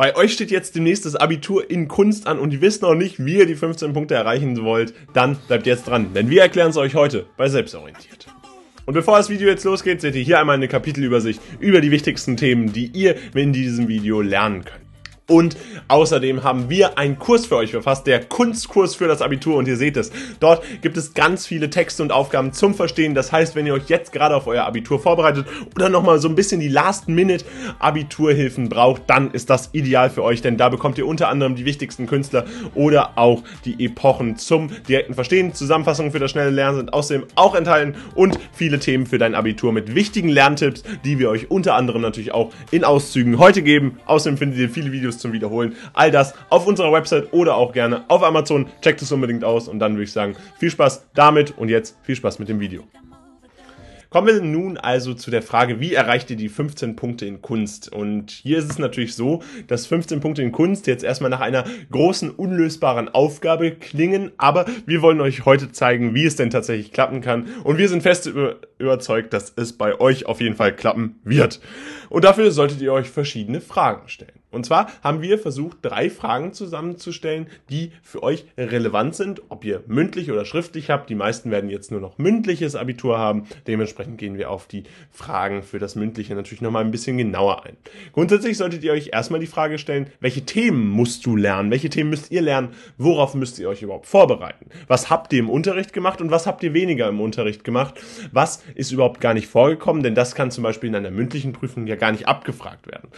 Bei euch steht jetzt demnächst das Abitur in Kunst an und ihr wisst noch nicht, wie ihr die 15 Punkte erreichen wollt, dann bleibt jetzt dran, denn wir erklären es euch heute bei Selbstorientiert. Und bevor das Video jetzt losgeht, seht ihr hier einmal eine Kapitelübersicht über die wichtigsten Themen, die ihr in diesem Video lernen könnt. Und außerdem haben wir einen Kurs für euch verfasst, der Kunstkurs für das Abitur. Und ihr seht es, dort gibt es ganz viele Texte und Aufgaben zum Verstehen. Das heißt, wenn ihr euch jetzt gerade auf euer Abitur vorbereitet oder nochmal so ein bisschen die Last-Minute-Abiturhilfen braucht, dann ist das ideal für euch, denn da bekommt ihr unter anderem die wichtigsten Künstler oder auch die Epochen zum direkten Verstehen. Zusammenfassungen für das schnelle Lernen sind außerdem auch enthalten und viele Themen für dein Abitur mit wichtigen Lerntipps, die wir euch unter anderem natürlich auch in Auszügen heute geben. Außerdem findet ihr viele Videos zum Wiederholen. All das auf unserer Website oder auch gerne auf Amazon. Checkt es unbedingt aus und dann würde ich sagen, viel Spaß damit und jetzt viel Spaß mit dem Video. Kommen wir nun also zu der Frage, wie erreicht ihr die 15 Punkte in Kunst? Und hier ist es natürlich so, dass 15 Punkte in Kunst jetzt erstmal nach einer großen, unlösbaren Aufgabe klingen, aber wir wollen euch heute zeigen, wie es denn tatsächlich klappen kann. Und wir sind fest überzeugt, dass es bei euch auf jeden Fall klappen wird. Und dafür solltet ihr euch verschiedene Fragen stellen. Und zwar haben wir versucht, drei Fragen zusammenzustellen, die für euch relevant sind, ob ihr mündlich oder schriftlich habt. Die meisten werden jetzt nur noch mündliches Abitur haben. Dementsprechend gehen wir auf die Fragen für das mündliche natürlich nochmal ein bisschen genauer ein. Grundsätzlich solltet ihr euch erstmal die Frage stellen, welche Themen musst du lernen? Welche Themen müsst ihr lernen? Worauf müsst ihr euch überhaupt vorbereiten? Was habt ihr im Unterricht gemacht und was habt ihr weniger im Unterricht gemacht? Was ist überhaupt gar nicht vorgekommen? Denn das kann zum Beispiel in einer mündlichen Prüfung ja gar nicht abgefragt werden.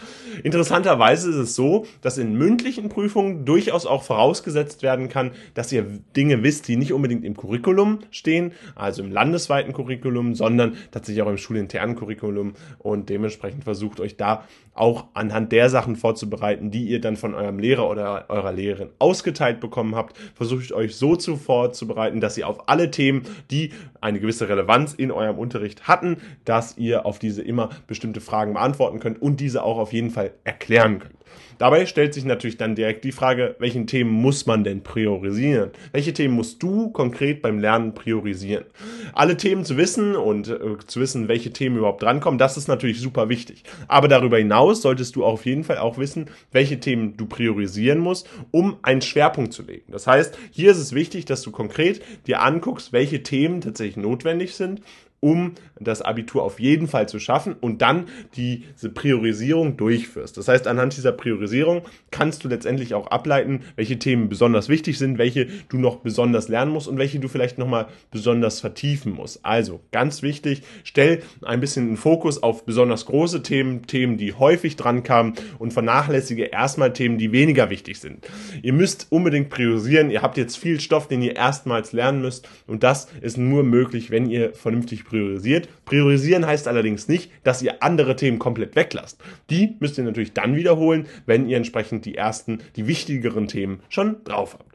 Interessanterweise Weise ist es so, dass in mündlichen Prüfungen durchaus auch vorausgesetzt werden kann, dass ihr Dinge wisst, die nicht unbedingt im Curriculum stehen, also im landesweiten Curriculum, sondern tatsächlich auch im schulinternen Curriculum und dementsprechend versucht euch da auch anhand der Sachen vorzubereiten, die ihr dann von eurem Lehrer oder eurer Lehrerin ausgeteilt bekommen habt. Versucht euch so zu vorzubereiten, dass ihr auf alle Themen, die eine gewisse Relevanz in eurem Unterricht hatten, dass ihr auf diese immer bestimmte Fragen beantworten könnt und diese auch auf jeden Fall erklären könnt. Dabei stellt sich natürlich dann direkt die Frage, welchen Themen muss man denn priorisieren? Welche Themen musst du konkret beim Lernen priorisieren? Alle Themen zu wissen und äh, zu wissen, welche Themen überhaupt drankommen, das ist natürlich super wichtig. Aber darüber hinaus solltest du auf jeden Fall auch wissen, welche Themen du priorisieren musst, um einen Schwerpunkt zu legen. Das heißt, hier ist es wichtig, dass du konkret dir anguckst, welche Themen tatsächlich notwendig sind um das Abitur auf jeden Fall zu schaffen und dann diese Priorisierung durchführst. Das heißt, anhand dieser Priorisierung kannst du letztendlich auch ableiten, welche Themen besonders wichtig sind, welche du noch besonders lernen musst und welche du vielleicht nochmal besonders vertiefen musst. Also ganz wichtig, stell ein bisschen den Fokus auf besonders große Themen, Themen, die häufig dran kamen und vernachlässige erstmal Themen, die weniger wichtig sind. Ihr müsst unbedingt priorisieren. Ihr habt jetzt viel Stoff, den ihr erstmals lernen müsst und das ist nur möglich, wenn ihr vernünftig priorisiert. Priorisieren heißt allerdings nicht, dass ihr andere Themen komplett weglasst. Die müsst ihr natürlich dann wiederholen, wenn ihr entsprechend die ersten, die wichtigeren Themen schon drauf habt.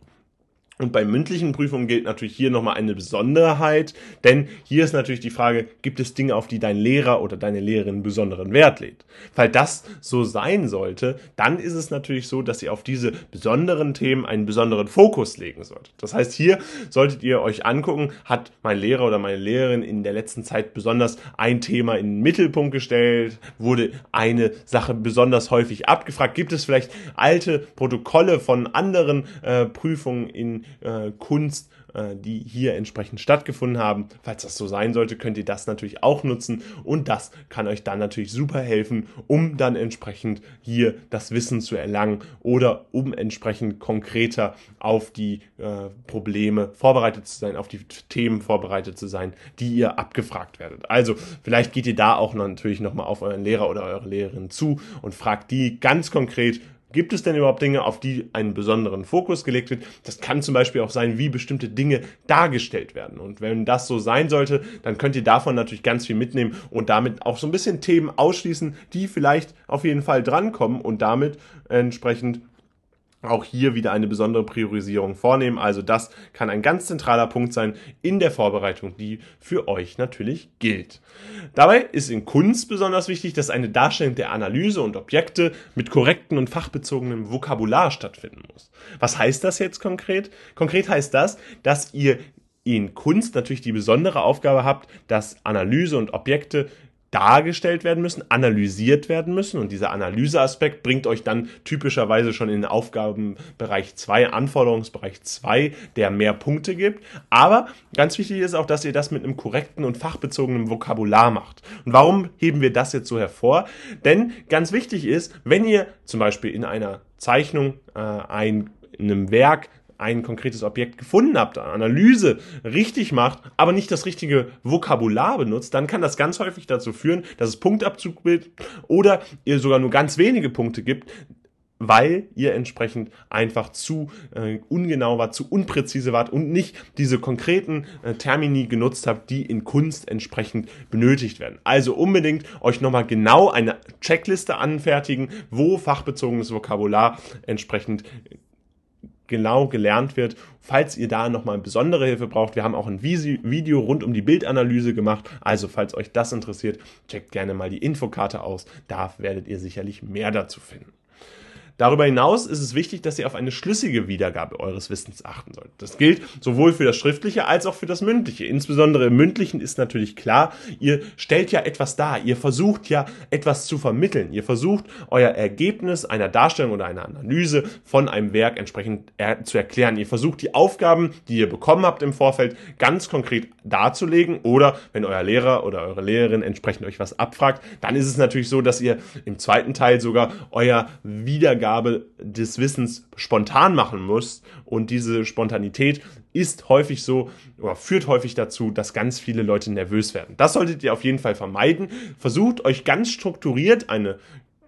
Und bei mündlichen Prüfungen gilt natürlich hier nochmal eine Besonderheit, denn hier ist natürlich die Frage, gibt es Dinge, auf die dein Lehrer oder deine Lehrerin besonderen Wert legt? Weil das so sein sollte, dann ist es natürlich so, dass ihr auf diese besonderen Themen einen besonderen Fokus legen solltet. Das heißt, hier solltet ihr euch angucken, hat mein Lehrer oder meine Lehrerin in der letzten Zeit besonders ein Thema in den Mittelpunkt gestellt, wurde eine Sache besonders häufig abgefragt, gibt es vielleicht alte Protokolle von anderen äh, Prüfungen in äh, Kunst, äh, die hier entsprechend stattgefunden haben. Falls das so sein sollte, könnt ihr das natürlich auch nutzen und das kann euch dann natürlich super helfen, um dann entsprechend hier das Wissen zu erlangen oder um entsprechend konkreter auf die äh, Probleme vorbereitet zu sein, auf die Themen vorbereitet zu sein, die ihr abgefragt werdet. Also vielleicht geht ihr da auch natürlich nochmal auf euren Lehrer oder eure Lehrerin zu und fragt die ganz konkret, Gibt es denn überhaupt Dinge, auf die einen besonderen Fokus gelegt wird? Das kann zum Beispiel auch sein, wie bestimmte Dinge dargestellt werden. Und wenn das so sein sollte, dann könnt ihr davon natürlich ganz viel mitnehmen und damit auch so ein bisschen Themen ausschließen, die vielleicht auf jeden Fall drankommen und damit entsprechend auch hier wieder eine besondere Priorisierung vornehmen. Also das kann ein ganz zentraler Punkt sein in der Vorbereitung, die für euch natürlich gilt. Dabei ist in Kunst besonders wichtig, dass eine Darstellung der Analyse und Objekte mit korrekten und fachbezogenem Vokabular stattfinden muss. Was heißt das jetzt konkret? Konkret heißt das, dass ihr in Kunst natürlich die besondere Aufgabe habt, dass Analyse und Objekte dargestellt werden müssen, analysiert werden müssen und dieser Analyseaspekt bringt euch dann typischerweise schon in den Aufgabenbereich 2, Anforderungsbereich 2, der mehr Punkte gibt. Aber ganz wichtig ist auch, dass ihr das mit einem korrekten und fachbezogenen Vokabular macht. Und warum heben wir das jetzt so hervor? Denn ganz wichtig ist, wenn ihr zum Beispiel in einer Zeichnung äh, ein in einem Werk ein konkretes Objekt gefunden habt, Analyse richtig macht, aber nicht das richtige Vokabular benutzt, dann kann das ganz häufig dazu führen, dass es Punktabzug bildet oder ihr sogar nur ganz wenige Punkte gibt, weil ihr entsprechend einfach zu äh, ungenau wart, zu unpräzise wart und nicht diese konkreten äh, Termini genutzt habt, die in Kunst entsprechend benötigt werden. Also unbedingt euch nochmal genau eine Checkliste anfertigen, wo fachbezogenes Vokabular entsprechend genau gelernt wird. Falls ihr da nochmal besondere Hilfe braucht, wir haben auch ein Video rund um die Bildanalyse gemacht. Also falls euch das interessiert, checkt gerne mal die Infokarte aus. Da werdet ihr sicherlich mehr dazu finden. Darüber hinaus ist es wichtig, dass ihr auf eine schlüssige Wiedergabe eures Wissens achten sollt. Das gilt sowohl für das Schriftliche als auch für das Mündliche. Insbesondere im Mündlichen ist natürlich klar, ihr stellt ja etwas dar, ihr versucht ja etwas zu vermitteln, ihr versucht euer Ergebnis einer Darstellung oder einer Analyse von einem Werk entsprechend zu erklären. Ihr versucht die Aufgaben, die ihr bekommen habt im Vorfeld, ganz konkret darzulegen oder wenn euer Lehrer oder eure Lehrerin entsprechend euch was abfragt, dann ist es natürlich so, dass ihr im zweiten Teil sogar euer Wiedergabe Weitergabe des Wissens spontan machen muss. Und diese Spontanität ist häufig so oder führt häufig dazu, dass ganz viele Leute nervös werden. Das solltet ihr auf jeden Fall vermeiden. Versucht euch ganz strukturiert eine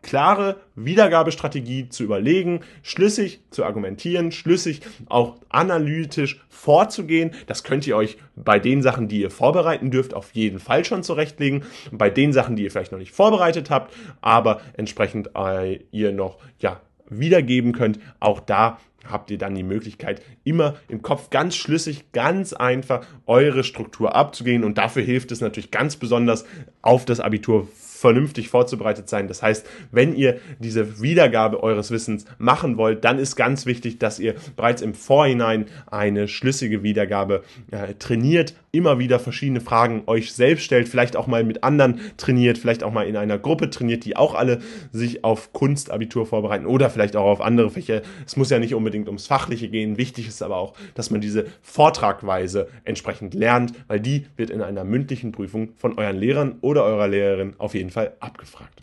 klare Wiedergabestrategie zu überlegen, schlüssig zu argumentieren, schlüssig auch analytisch vorzugehen. Das könnt ihr euch bei den Sachen, die ihr vorbereiten dürft, auf jeden Fall schon zurechtlegen. bei den Sachen, die ihr vielleicht noch nicht vorbereitet habt, aber entsprechend äh, ihr noch ja wiedergeben könnt. Auch da habt ihr dann die Möglichkeit, immer im Kopf ganz schlüssig, ganz einfach eure Struktur abzugehen. Und dafür hilft es natürlich ganz besonders auf das Abitur vernünftig vorzubereitet sein. Das heißt, wenn ihr diese Wiedergabe eures Wissens machen wollt, dann ist ganz wichtig, dass ihr bereits im Vorhinein eine schlüssige Wiedergabe äh, trainiert, immer wieder verschiedene Fragen euch selbst stellt, vielleicht auch mal mit anderen trainiert, vielleicht auch mal in einer Gruppe trainiert, die auch alle sich auf Kunstabitur vorbereiten oder vielleicht auch auf andere Fächer. Es muss ja nicht unbedingt ums Fachliche gehen. Wichtig ist aber auch, dass man diese Vortragweise entsprechend lernt, weil die wird in einer mündlichen Prüfung von euren Lehrern oder eurer Lehrerin auf jeden Fall abgefragt.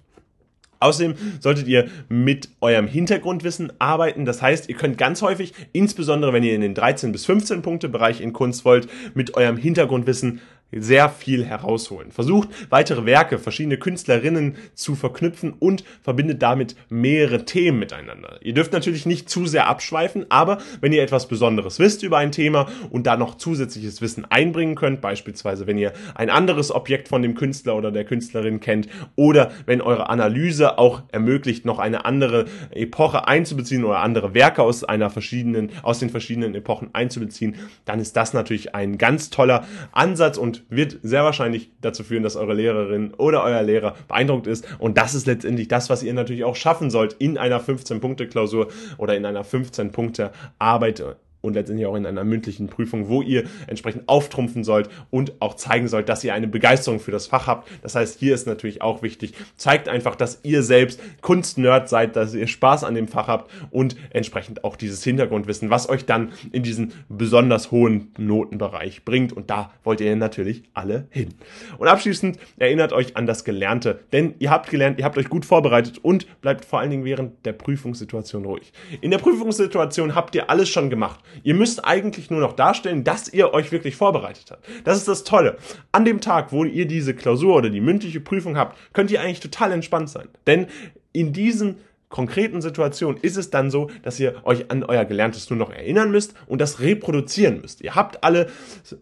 Außerdem solltet ihr mit eurem Hintergrundwissen arbeiten. Das heißt, ihr könnt ganz häufig, insbesondere wenn ihr in den 13 bis 15 Punkte Bereich in Kunst wollt, mit eurem Hintergrundwissen sehr viel herausholen. Versucht weitere Werke, verschiedene Künstlerinnen zu verknüpfen und verbindet damit mehrere Themen miteinander. Ihr dürft natürlich nicht zu sehr abschweifen, aber wenn ihr etwas Besonderes wisst über ein Thema und da noch zusätzliches Wissen einbringen könnt, beispielsweise wenn ihr ein anderes Objekt von dem Künstler oder der Künstlerin kennt oder wenn eure Analyse auch ermöglicht, noch eine andere Epoche einzubeziehen oder andere Werke aus einer verschiedenen, aus den verschiedenen Epochen einzubeziehen, dann ist das natürlich ein ganz toller Ansatz und wird sehr wahrscheinlich dazu führen, dass eure Lehrerin oder euer Lehrer beeindruckt ist. Und das ist letztendlich das, was ihr natürlich auch schaffen sollt in einer 15-Punkte-Klausur oder in einer 15-Punkte-Arbeit und letztendlich auch in einer mündlichen Prüfung, wo ihr entsprechend auftrumpfen sollt und auch zeigen sollt, dass ihr eine Begeisterung für das Fach habt. Das heißt, hier ist natürlich auch wichtig, zeigt einfach, dass ihr selbst Kunstnerd seid, dass ihr Spaß an dem Fach habt und entsprechend auch dieses Hintergrundwissen, was euch dann in diesen besonders hohen Notenbereich bringt. Und da wollt ihr natürlich alle hin. Und abschließend erinnert euch an das Gelernte, denn ihr habt gelernt, ihr habt euch gut vorbereitet und bleibt vor allen Dingen während der Prüfungssituation ruhig. In der Prüfungssituation habt ihr alles schon gemacht. Ihr müsst eigentlich nur noch darstellen, dass ihr euch wirklich vorbereitet habt. Das ist das Tolle. An dem Tag, wo ihr diese Klausur oder die mündliche Prüfung habt, könnt ihr eigentlich total entspannt sein. Denn in diesen konkreten Situation ist es dann so, dass ihr euch an euer Gelerntes nur noch erinnern müsst und das reproduzieren müsst. Ihr habt alle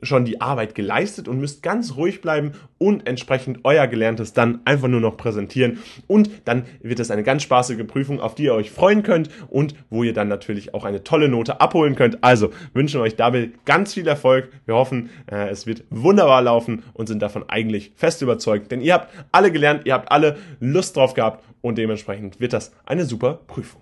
schon die Arbeit geleistet und müsst ganz ruhig bleiben und entsprechend euer Gelerntes dann einfach nur noch präsentieren. Und dann wird es eine ganz spaßige Prüfung, auf die ihr euch freuen könnt und wo ihr dann natürlich auch eine tolle Note abholen könnt. Also wünschen euch dabei ganz viel Erfolg. Wir hoffen, äh, es wird wunderbar laufen und sind davon eigentlich fest überzeugt, denn ihr habt alle gelernt, ihr habt alle Lust drauf gehabt und dementsprechend wird das eine super Prüfung.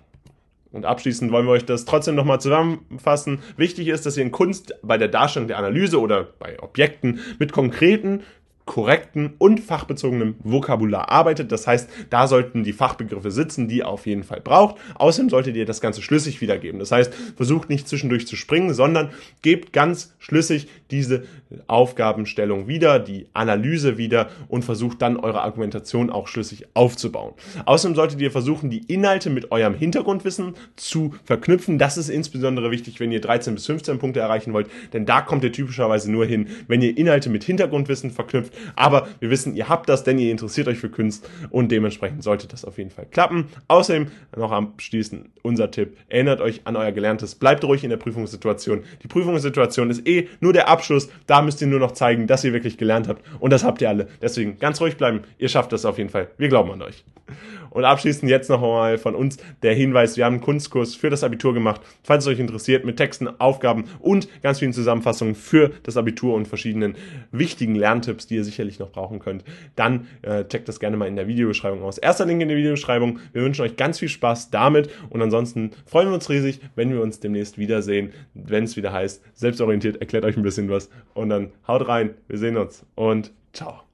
Und abschließend wollen wir euch das trotzdem nochmal zusammenfassen. Wichtig ist, dass ihr in Kunst bei der Darstellung der Analyse oder bei Objekten mit konkreten korrekten und fachbezogenen Vokabular arbeitet. Das heißt, da sollten die Fachbegriffe sitzen, die ihr auf jeden Fall braucht. Außerdem solltet ihr das Ganze schlüssig wiedergeben. Das heißt, versucht nicht zwischendurch zu springen, sondern gebt ganz schlüssig diese Aufgabenstellung wieder, die Analyse wieder und versucht dann eure Argumentation auch schlüssig aufzubauen. Außerdem solltet ihr versuchen, die Inhalte mit eurem Hintergrundwissen zu verknüpfen. Das ist insbesondere wichtig, wenn ihr 13 bis 15 Punkte erreichen wollt, denn da kommt ihr typischerweise nur hin, wenn ihr Inhalte mit Hintergrundwissen verknüpft aber wir wissen, ihr habt das, denn ihr interessiert euch für Kunst und dementsprechend sollte das auf jeden Fall klappen. Außerdem noch abschließend unser Tipp. Erinnert euch an euer Gelerntes. Bleibt ruhig in der Prüfungssituation. Die Prüfungssituation ist eh nur der Abschluss. Da müsst ihr nur noch zeigen, dass ihr wirklich gelernt habt. Und das habt ihr alle. Deswegen ganz ruhig bleiben. Ihr schafft das auf jeden Fall. Wir glauben an euch. Und abschließend jetzt noch einmal von uns der Hinweis, wir haben einen Kunstkurs für das Abitur gemacht. Falls es euch interessiert, mit Texten, Aufgaben und ganz vielen Zusammenfassungen für das Abitur und verschiedenen wichtigen Lerntipps, die ihr sicherlich noch brauchen könnt, dann äh, checkt das gerne mal in der Videobeschreibung aus. Erster Link in der Videobeschreibung. Wir wünschen euch ganz viel Spaß damit und ansonsten freuen wir uns riesig, wenn wir uns demnächst wiedersehen, wenn es wieder heißt, selbstorientiert, erklärt euch ein bisschen was und dann haut rein, wir sehen uns und ciao.